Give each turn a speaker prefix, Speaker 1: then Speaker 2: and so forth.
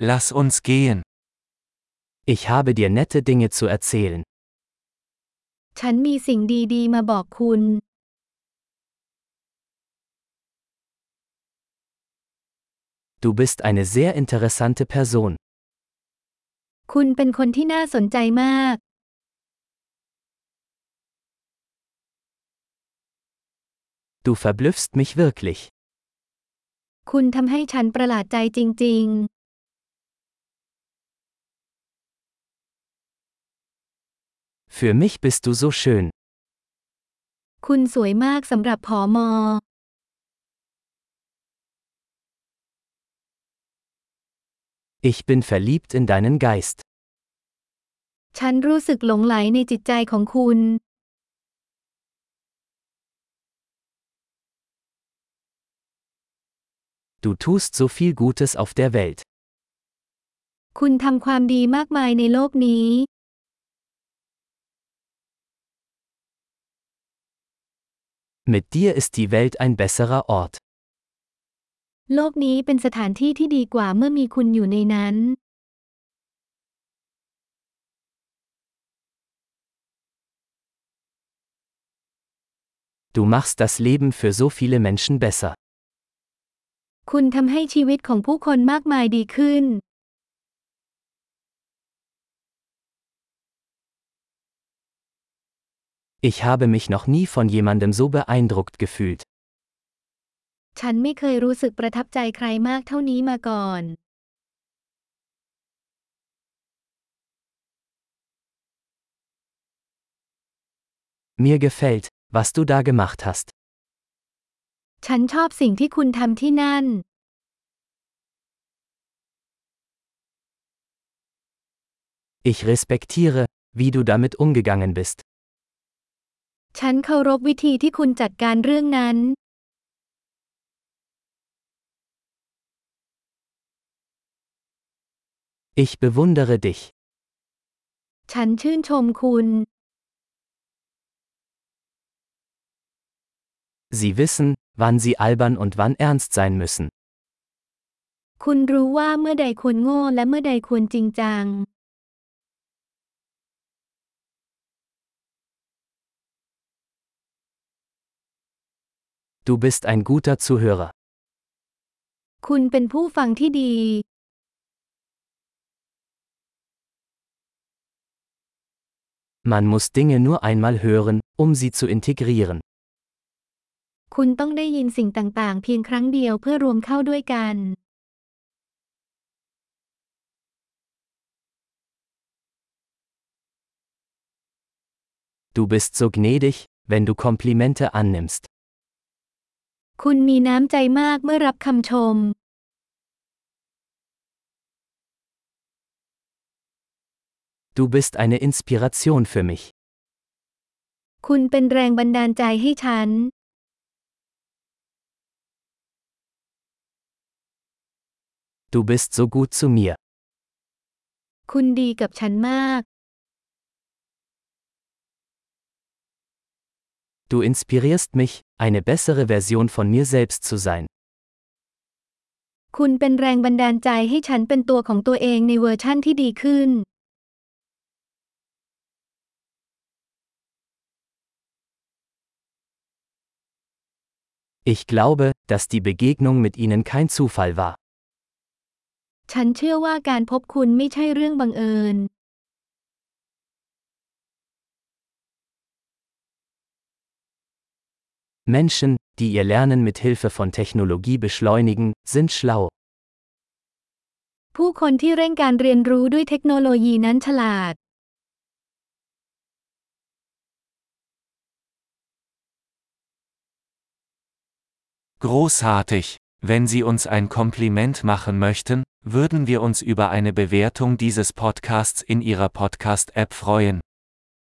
Speaker 1: Lass uns gehen.
Speaker 2: Ich habe dir nette Dinge zu erzählen.
Speaker 3: ฉันมีสิ่งดีๆ มาบอกคุณ
Speaker 2: Du bist eine sehr interessante Person.
Speaker 3: คุณเป็นคนที่น่าสนใจมาก
Speaker 2: Du verblüffst mich wirklich.
Speaker 3: คุณทำให้ฉันประหลาดใจจริง
Speaker 2: Für mich bist du so schön.
Speaker 3: ๆ คุณสวยมากสำหรับผอมอ
Speaker 2: Ich bin verliebt in deinen Geist.
Speaker 3: ฉันรู้สึกหลงไหลในจิตใจของคุณ
Speaker 2: Du tust so viel Gutes auf der Welt.
Speaker 3: คุณทำความดีมากมายในโลกนี้
Speaker 2: Mit dir ist die Welt ein besserer Ort.
Speaker 3: โลกนี้เป็นสถานที่ที่ดีกว่าเมื่อมีคุณอยู่ในนั้น
Speaker 2: Du machst das Leben für so viele Menschen besser.
Speaker 3: คุณทำให้ชีวิตของผู้คนมากมายดีขึ้น
Speaker 2: Ich habe mich noch nie von jemandem so beeindruckt gefühlt.
Speaker 3: ฉันไม่เคยรู้สึกประทับใจใครมากเท่านี้มาก่อน
Speaker 2: Mir gefällt, was du da gemacht hast.
Speaker 3: ฉันชอบสิ่งที่คุณทำที่นั่น
Speaker 2: Ich respektiere, wie du damit umgegangen bist.
Speaker 3: ฉันเคารพวิธีที่คุณจัดการเรื่องนั้น
Speaker 2: Ich bewundere dich.
Speaker 3: ฉันชื่นชมคุณ
Speaker 2: Sie wissen, wann sie albern und wann ernst sein müssen.
Speaker 3: คุณรู้ว่าเมื่อใดควรโง่และเมื่อใดควรจริงจัง
Speaker 2: Du bist ein guter Zuhörer.
Speaker 3: คุณเป็นผู้ฟังที่ดี
Speaker 2: Man muss Dinge nur einmal hören, um sie zu integrieren.
Speaker 3: คุณต้องได้ยินสิ่งต่างๆ เพียงครั้งเดียวเพื่อรวมเข้าด้วยกัน
Speaker 2: Du bist so gnädig, wenn du Komplimente annimmst.
Speaker 3: คุณมีน้ำใจมากเมื่อรับคำชม
Speaker 2: Du bist eine Inspiration für mich.
Speaker 3: คุณเป็นแรงบันดาลใจให้ฉัน
Speaker 2: Du bist so gut zu mir.
Speaker 3: คุณดีกับฉันมาก
Speaker 2: Du inspirierst mich, eine bessere Version von mir selbst zu sein.
Speaker 3: คุณเป็นแรงบันดาลใจให้ฉันเป็นตัวของตัวเองในเวอร์ชั่นที่ดีขึ้น
Speaker 2: Ich glaube, dass die Begegnung mit ihnen kein Zufall war.
Speaker 3: ฉันเชื่อว่าการพบคุณไม่ใช่เรื่องบังเอิญ
Speaker 2: Menschen, die ihr Lernen mit Hilfe von Technologie beschleunigen, sind schlau.
Speaker 3: ผู้คนที่เร่งการเรียนรู้ด้วยเทคโนโลยีนั้นฉลาด
Speaker 1: Großartig! Wenn Sie uns ein Kompliment machen möchten, würden wir uns über eine Bewertung dieses Podcasts in Ihrer Podcast-App freuen.